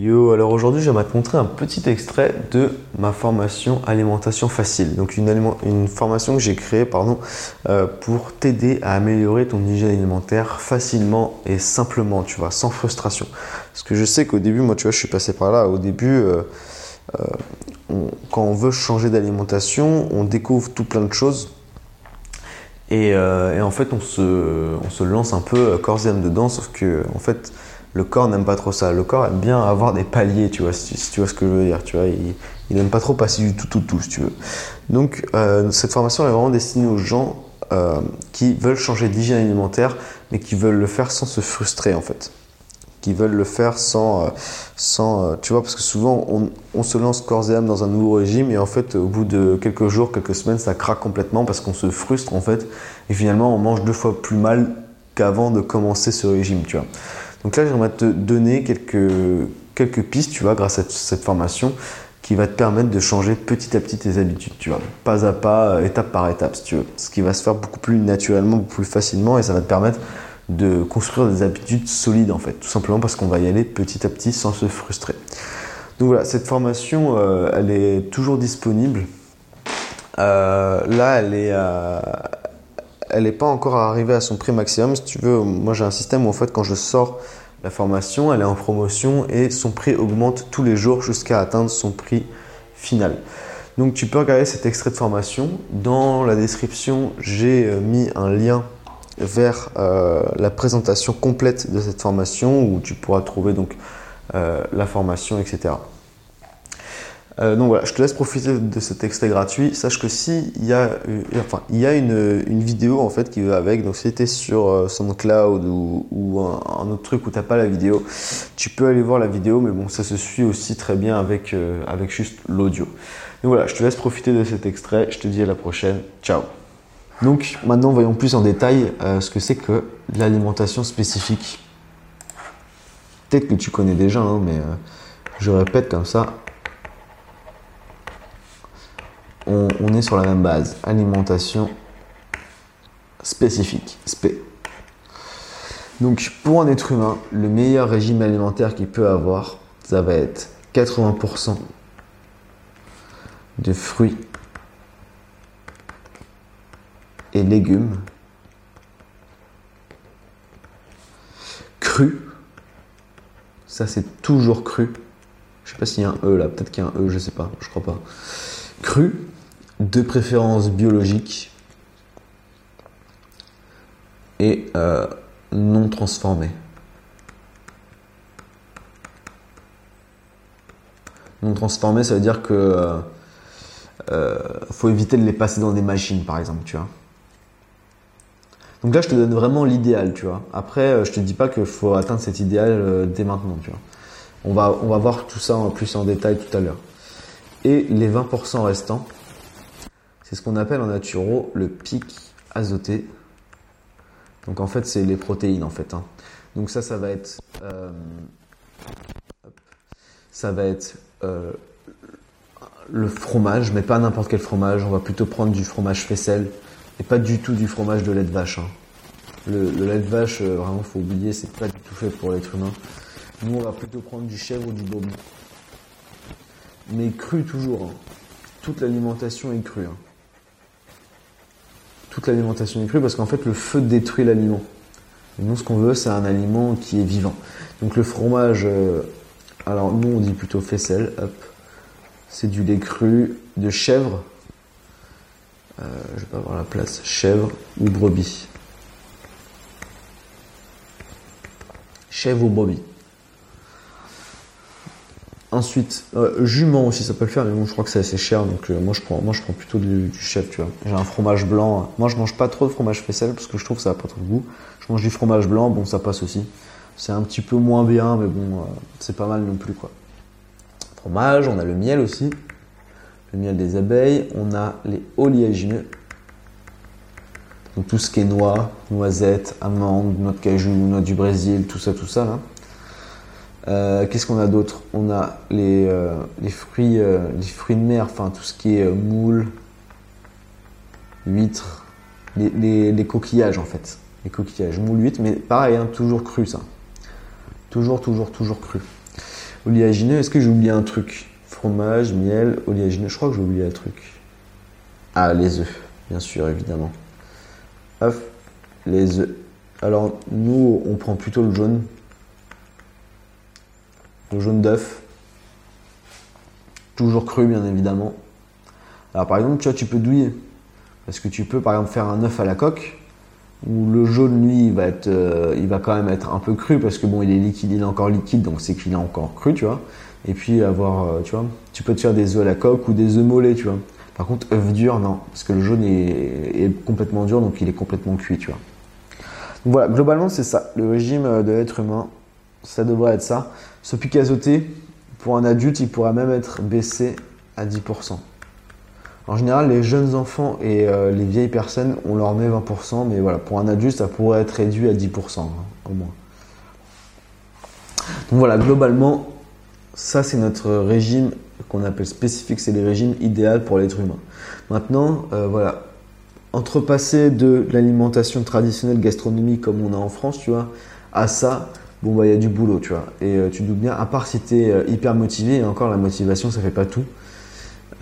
Yo, alors aujourd'hui j'aimerais te montrer un petit extrait de ma formation alimentation facile. Donc une, formation que j'ai créée pardon, euh, pour t'aider à améliorer ton hygiène alimentaire facilement et simplement, tu vois, sans frustration. Parce que je sais qu'au début, moi tu vois, je suis passé par là. Au début, euh, euh, quand on veut changer d'alimentation, on découvre tout plein de choses. Et, en fait, on se, on se, lance un peu corps et âme dedans, sauf que en fait, le corps n'aime pas trop ça. Le corps aime bien avoir des paliers, tu vois, si, tu vois ce que je veux dire. Tu vois, il n'aime pas trop passer du tout, tout, tout, si tu veux. Donc, euh, cette formation est vraiment destinée aux gens euh, qui veulent changer d'hygiène alimentaire, mais qui veulent le faire sans se frustrer, en fait. Qui veulent le faire sans. Euh, sans tu vois, parce que souvent, on, on, se lance corps et âme dans un nouveau régime, et en fait, au bout de quelques jours, quelques semaines, ça craque complètement parce qu'on se frustre, en fait. Et finalement, on mange deux fois plus mal qu'avant de commencer ce régime, tu vois. Donc là, j'aimerais te donner quelques, quelques pistes, tu vois, grâce à cette formation, qui va te permettre de changer petit à petit tes habitudes, tu vois, pas à pas, euh, étape par étape, si tu veux. Ce qui va se faire beaucoup plus naturellement, beaucoup plus facilement, et ça va te permettre de construire des habitudes solides, en fait, tout simplement parce qu'on va y aller petit à petit sans se frustrer. Donc voilà, cette formation, euh, elle est toujours disponible. Euh, là, elle est, elle n'est pas encore arrivée à son prix maximum. Si tu veux, moi j'ai un système où en fait quand je sors la formation, elle est en promotion et son prix augmente tous les jours jusqu'à atteindre son prix final. Donc tu peux regarder cet extrait de formation. Dans la description, j'ai euh, mis un lien vers euh, la présentation complète de cette formation où tu pourras trouver donc euh, la formation, etc. Euh, donc voilà, je te laisse profiter de cet extrait gratuit. Sache que si il y a, euh, une, vidéo en fait qui va avec, donc si tu es sur euh, SoundCloud ou, un, autre truc où tu n'as pas la vidéo, tu peux aller voir la vidéo, mais bon, ça se suit aussi très bien avec, avec juste l'audio. Donc voilà, je te laisse profiter de cet extrait. Je te dis à la prochaine. Ciao. Donc maintenant, voyons plus en détail ce que c'est que l'alimentation spécifique. Peut-être que tu connais déjà, hein, mais je répète comme ça on, est sur la même base. Alimentation spécifique, spé. Donc pour un être humain, le meilleur régime alimentaire qu'il peut avoir, ça va être 80% de fruits et légumes crus. Ça c'est toujours cru. Je sais pas s'il y a un E là, peut-être qu'il y a un E, je sais pas, je crois pas. Cru de préférence biologique et euh, non transformé. Non transformé, ça veut dire que euh, euh, faut éviter de les passer dans des machines, par exemple, tu vois. Donc là, je te donne vraiment l'idéal, tu vois. Après, je te dis pas qu'il faut atteindre cet idéal dès maintenant, tu vois. On va, on va voir tout ça en plus en détail tout à l'heure. Et les 20% restants, c'est ce qu'on appelle en naturo le pic azoté. Donc en fait, c'est les protéines en fait. Hein. Donc ça, ça va être, euh, ça va être euh, le fromage, mais pas n'importe quel fromage. On va plutôt prendre du fromage faisselle et pas du tout du fromage de lait de vache. Hein. Le, lait de vache, euh, vraiment, faut oublier, c'est pas du tout fait pour l'être humain. Nous, on va plutôt prendre du chèvre ou du bobby. Mais cru toujours. Hein. Toute l'alimentation est crue toute l'alimentation est crue parce qu'en fait le feu détruit l'aliment. Nous ce qu'on veut c'est un aliment qui est vivant. Donc le fromage, euh, alors nous on dit plutôt faisselle, hop. C'est du lait cru de chèvre. Euh, je vais pas avoir la place. Chèvre ou brebis. Chèvre ou brebis. Ensuite, euh, jument aussi, ça peut le faire, mais bon, je crois que c'est assez cher, donc euh, moi, je prends, moi je prends plutôt du, chef, tu vois. J'ai un fromage blanc. Moi, je mange pas trop de fromage faisselle parce que je trouve que ça n'a pas trop de goût. Je mange du fromage blanc, bon, ça passe aussi. C'est un petit peu moins bien, mais bon, euh, c'est pas mal non plus, quoi. Fromage, on a le miel aussi, le miel des abeilles, on a les oléagineux, donc tout ce qui est noix, noisettes, amandes, noix de cajou, noix du Brésil, tout ça, tout ça là. Euh, qu'est-ce qu'on a d'autre On a les, euh, fruits, euh, les fruits de mer, enfin tout ce qui est moules, huîtres, les, coquillages en fait. Les coquillages, moules, huîtres, mais pareil, hein, toujours cru ça. Toujours, toujours, toujours cru. Oléagineux, est-ce que j'ai oublié un truc? Fromage, miel, oléagineux, je crois que j'ai oublié un truc. Ah, les œufs, bien sûr, évidemment. Hop, les œufs. Alors, nous, on prend plutôt le jaune. Le jaune d'œuf. Toujours cru, bien évidemment. Alors, par exemple, tu vois, tu peux douiller. Parce que tu peux, par exemple, faire un œuf à la coque. Où le jaune, lui, il va, être, euh, il va quand même être un peu cru. Parce que bon, il est liquide, il est encore liquide. Donc, c'est qu'il est encore cru, tu vois. Et puis, avoir, euh, tu vois, tu peux te faire des œufs à la coque ou des œufs mollets, tu vois. Par contre, œuf dur, non. Parce que le jaune est, est complètement dur. Donc, il est complètement cuit, tu vois. Donc voilà, globalement, c'est ça. Le régime euh, de l'être humain, ça devrait être ça. Ce pic azoté, pour un adulte, il pourrait même être baissé à 10%. En général, les jeunes enfants et euh, les vieilles personnes, on leur met 20%, mais voilà, pour un adulte, ça pourrait être réduit à 10% hein, au moins. Donc voilà, globalement, ça c'est notre régime qu'on appelle spécifique, c'est le régime idéal pour l'être humain. Maintenant, euh, voilà, entrepasser de l'alimentation traditionnelle gastronomique comme on a en France, tu vois, à ça, bon bah il y a du boulot, tu vois. Et euh, tu doutes bien, à part si tu es euh, hyper motivé, et encore la motivation ça fait pas tout.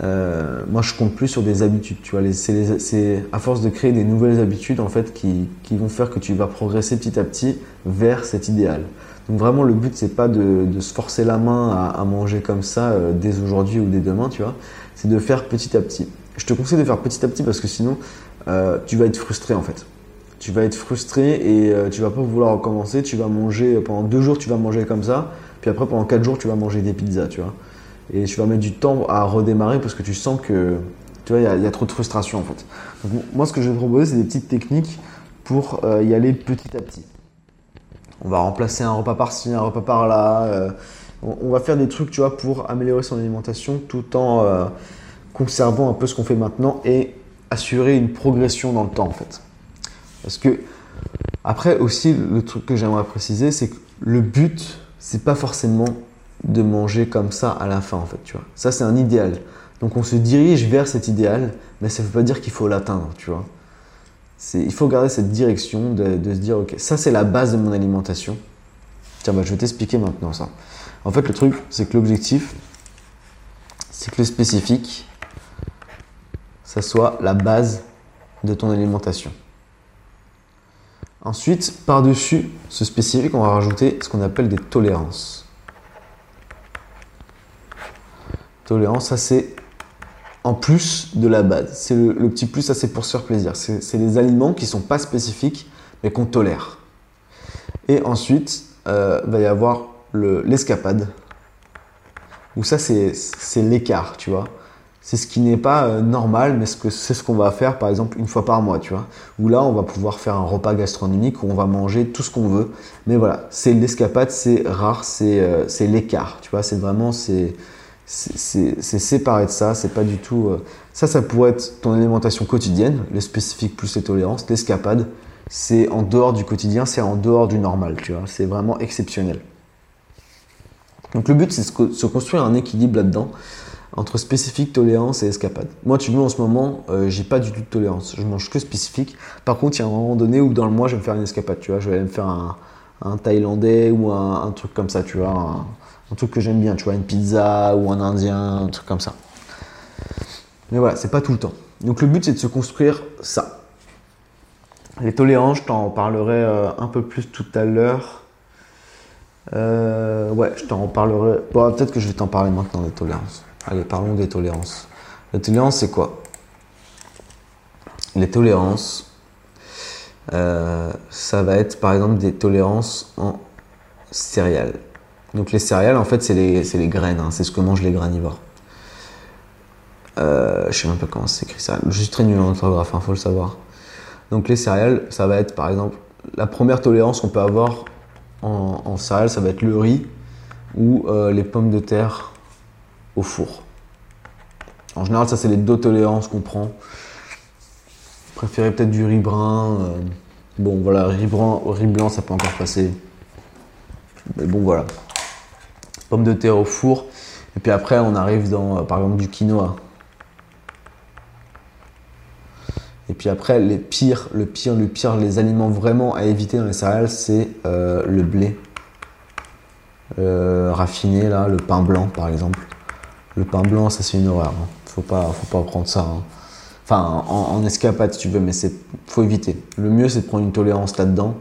Euh, moi je compte plus sur des habitudes, tu vois. C'est à force de créer des nouvelles habitudes en fait qui, qui, vont faire que tu vas progresser petit à petit vers cet idéal. Donc vraiment le but c'est pas de, de, se forcer la main à, à manger comme ça dès aujourd'hui ou dès demain, tu vois. C'est de faire petit à petit. Je te conseille de faire petit à petit parce que sinon tu vas être frustré en fait. Tu vas être frustré et euh, tu vas pas vouloir recommencer. Tu vas manger pendant deux jours, tu vas manger comme ça. Puis après, pendant quatre jours, tu vas manger des pizzas, tu vois. Et tu vas mettre du temps à redémarrer parce que tu sens que tu vois, il y, a trop de frustration en fait. Moi, ce que je vais te proposer, c'est des petites techniques pour euh, y aller petit à petit. On va remplacer un repas par-ci, un repas par-là. On, on, va faire des trucs, tu vois, pour améliorer son alimentation tout en conservant un peu ce qu'on fait maintenant et assurer une progression dans le temps en fait. Parce que après aussi le truc que j'aimerais préciser c'est que le but c'est pas forcément de manger comme ça à la fin en fait, tu vois. Ça c'est un idéal. Donc on se dirige vers cet idéal, mais ça ne veut pas dire qu'il faut l'atteindre, tu vois. Il faut garder cette direction de, se dire ok, ça c'est la base de mon alimentation. Tiens, bah, je vais t'expliquer maintenant ça. En fait, le truc, c'est que l'objectif, c'est que le spécifique, ça soit la base de ton alimentation. Ensuite, par-dessus ce spécifique, on va rajouter ce qu'on appelle des tolérances. Tolérance, ça c'est en plus de la base. C'est le, petit plus, ça c'est pour se faire plaisir. C'est des aliments qui ne sont pas spécifiques, mais qu'on tolère. Et ensuite, euh, va y avoir l'escapade, où ça c'est l'écart, tu vois c'est ce qui n'est pas euh, normal, mais c'est ce qu'on va faire par exemple une fois par mois, tu vois. Où là, on va pouvoir faire un repas gastronomique où on va manger tout ce qu'on veut. Mais voilà, c'est l'escapade, c'est rare, c'est euh, l'écart, tu vois. C'est vraiment, c'est séparé de ça, c'est pas du tout. Euh, ça, ça pourrait être ton alimentation quotidienne, le spécifique plus les tolérances. L'escapade, c'est en dehors du quotidien, c'est en dehors du normal, tu vois. C'est vraiment exceptionnel. Donc le but, c'est de se construire un équilibre là-dedans entre spécifique, tolérance et escapade. Moi, tu vois, en ce moment, euh, j'ai pas du tout de tolérance. Je mange que spécifique. Par contre, il y a un moment donné où dans le mois, je vais me faire une escapade. Tu vois, je vais me faire un, thaïlandais ou un, truc comme ça. Tu vois, un, truc que j'aime bien. Tu vois, une pizza ou un indien, un truc comme ça. Mais voilà, c'est pas tout le temps. Donc le but, c'est de se construire ça. Les tolérances, je t'en parlerai euh, un peu plus tout à l'heure. Euh, ouais, je t'en parlerai. Bon, peut-être que je vais t'en parler maintenant des tolérances. Allez, parlons des tolérances. La tolérance, c'est quoi? Les tolérances, euh, ça va être par exemple des tolérances en céréales. Donc les céréales, en fait, c'est les, les, graines, hein. c'est ce que mangent les granivores. Euh, je sais même pas comment s'écrit ça. Je suis très nul en orthographe, il hein, faut le savoir. Donc les céréales, ça va être par exemple la première tolérance qu'on peut avoir en, céréales, ça va être le riz ou euh, les pommes de terre au four. En général, ça, c'est les deux tolérances qu'on prend. Préférez peut-être du riz brun. Euh, bon, voilà, riz, brun, riz blanc, ça peut encore passer. Mais bon, voilà. Pommes de terre au four. Et puis après, on arrive dans, euh, par exemple, du quinoa. Et puis après, les pires, le pire, le pire, les aliments vraiment à éviter dans les céréales, c'est euh, le blé. raffiné, là, le pain blanc par exemple. Le pain blanc, ça c'est une horreur. Hein. Faut pas, faut pas prendre ça. Hein. Enfin, en, escapade si tu veux, mais c'est faut éviter. Le mieux c'est de prendre une tolérance là-dedans.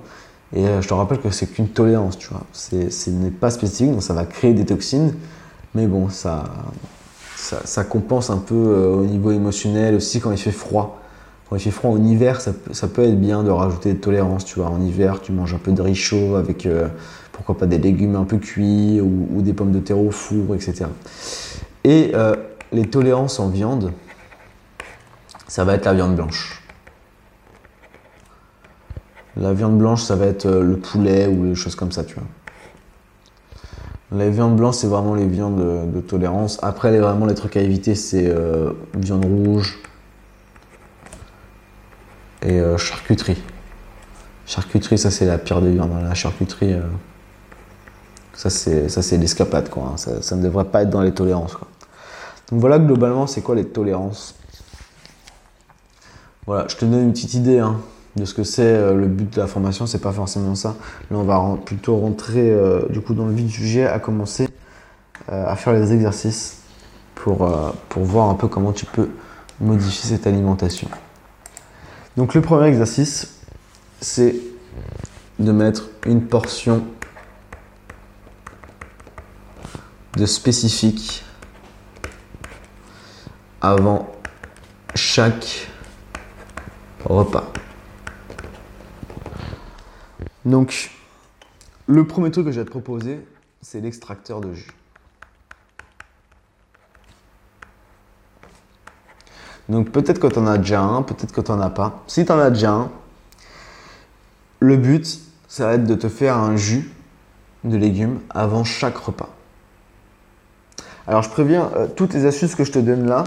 Et je te rappelle que c'est qu'une tolérance, tu vois. Ce n'est pas spécifique, donc ça va créer des toxines. Mais bon, ça, ça, compense un peu au niveau émotionnel aussi quand il fait froid. Quand il fait froid en hiver, ça, peut être bien de rajouter des tolérances. Tu vois, en hiver, tu manges un peu de riz chaud avec euh, pourquoi pas des légumes un peu cuits ou, des pommes de terre au four, etc. Et euh, les tolérances en viande, ça va être la viande blanche. La viande blanche, ça va être euh, le poulet ou les choses comme ça, tu vois. Les viandes blanches, c'est vraiment les viandes de, tolérance. Après, les, vraiment, les trucs à éviter, c'est viande rouge, et euh, charcuterie. Charcuterie, ça c'est la pire des viandes. La charcuterie, euh, ça c'est l'escapade quoi. Hein. Ça, ne devrait pas être dans les tolérances. Donc voilà globalement c'est quoi les tolérances? Voilà, je te donne une petite idée hein, de ce que c'est euh, le but de la formation, c'est pas forcément ça. Là on va plutôt rentrer du coup dans le vif du sujet, à commencer à faire les exercices pour voir un peu comment tu peux modifier cette alimentation. Donc le premier exercice, c'est de mettre une portion de spécifique avant chaque repas. Donc, le premier truc que je vais te proposer, c'est l'extracteur de jus. Donc peut-être que tu en as déjà un, peut-être que tu n'en as pas. Si tu en as déjà un, le but, ça va être de te faire un jus de légumes avant chaque repas. Alors je préviens, euh, toutes les astuces que je te donne là,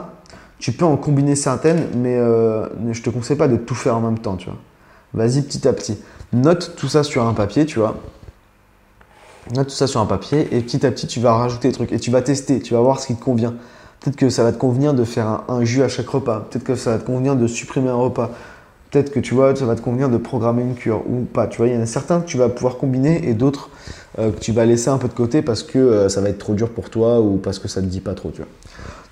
tu peux en combiner certaines, mais euh, je te conseille pas de tout faire en même temps, tu vois. Vas-y petit à petit. Note tout ça sur un papier, tu vois. Note tout ça sur un papier et petit à petit tu vas rajouter des trucs et tu vas tester, tu vas voir ce qui te convient. Peut-être que ça va te convenir de faire un, jus à chaque repas. Peut-être que ça va te convenir de supprimer un repas. Peut-être que tu vois, ça va te convenir de programmer une cure ou pas. Tu vois, il y en a certains que tu vas pouvoir combiner et d'autres euh, que tu vas laisser un peu de côté parce que euh, ça va être trop dur pour toi ou parce que ça ne te dit pas trop. Tu vois.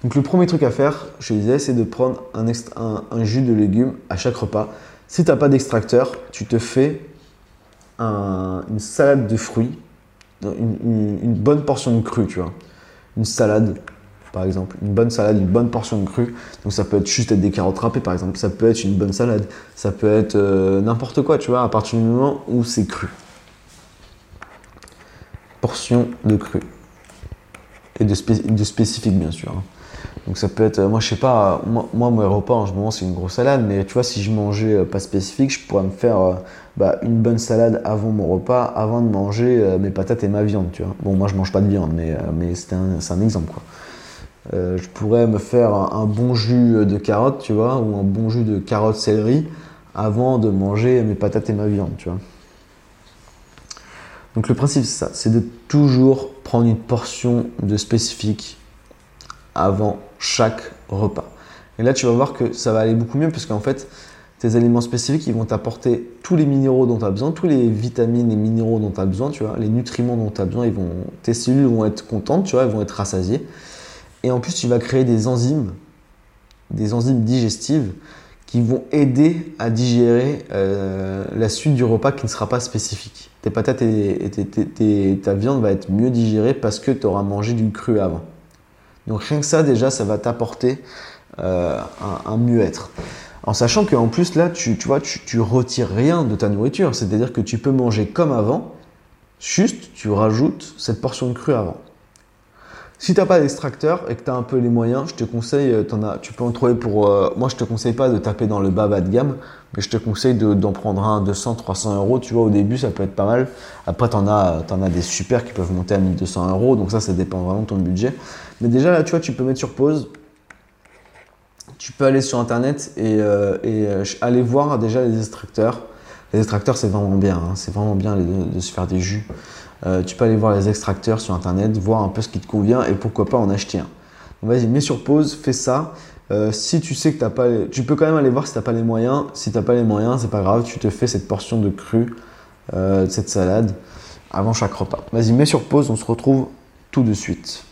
Donc le premier truc à faire, je te disais, c'est de prendre un, jus de légumes à chaque repas. Si tu n'as pas d'extracteur, tu te fais une salade de fruits, une, une bonne portion de cru, tu vois. Une salade par exemple. Une bonne salade, une bonne portion de cru. Donc ça peut être juste des carottes râpées, par exemple. Ça peut être une bonne salade. Ça peut être euh, n'importe quoi, tu vois, à partir du moment où c'est cru. Portion de cru. Et de, spécifique, bien sûr. Hein. Donc ça peut être, moi je sais pas, moi, moi mon repas en ce moment c'est une grosse salade, mais tu vois si je mangeais euh, pas spécifique, je pourrais me faire euh, bah, une bonne salade avant mon repas, avant de manger mes patates et ma viande, tu vois. Bon moi je mange pas de viande, mais, mais c'est un, un, exemple quoi. Euh, je pourrais me faire un, bon jus de carottes, tu vois, ou un bon jus de carottes céleri avant de manger mes patates et ma viande, tu vois. Donc le principe c'est ça, c'est de toujours prendre une portion de spécifique avant chaque repas. Et là tu vas voir que ça va aller beaucoup mieux parce qu'en fait tes aliments spécifiques ils vont t'apporter tous les minéraux dont tu as besoin, tous les vitamines et minéraux dont tu as besoin, tu vois, les nutriments dont tu as besoin, ils vont, tes cellules vont être contentes, tu vois, elles vont être rassasiées. Et en plus, tu vas créer des enzymes, des enzymes digestives vont aider à digérer euh, la suite du repas qui ne sera pas spécifique. Tes patates et, ta viande va être mieux digérée parce que tu auras mangé du cru avant. Donc rien que ça, déjà, ça va t'apporter euh, un, mieux-être. En sachant qu'en plus, là, tu, vois, tu, tu retires rien de ta nourriture. C'est-à-dire que tu peux manger comme avant, juste tu rajoutes cette portion de cru avant. Si tu n'as pas d'extracteur et que tu as un peu les moyens, je te conseille, euh, as, tu peux en trouver pour. Euh, moi, je te conseille pas de taper dans le bas bas de gamme, mais je te conseille d'en prendre un 200, 300 euros. Tu vois, au début, ça peut être pas mal. Après, tu en, as, en as des super qui peuvent monter à 1200 euros. Donc, ça, ça dépend vraiment de ton budget. Mais déjà, là, tu vois, tu peux mettre sur pause. Tu peux aller sur internet et, euh, aller voir déjà les extracteurs. Les extracteurs, c'est vraiment bien. Hein. C'est vraiment bien de se faire des jus. Euh, tu peux aller voir les extracteurs sur internet, voir un peu ce qui te convient et pourquoi pas en acheter un. Vas-y, mets sur pause, fais ça. Euh, si tu sais que t'as pas, tu peux quand même aller voir si tu n'as pas les moyens. Si tu n'as pas les moyens, c'est pas grave, tu te fais cette portion de cru, euh, cette salade avant chaque repas. Vas-y, mets sur pause, on se retrouve tout de suite.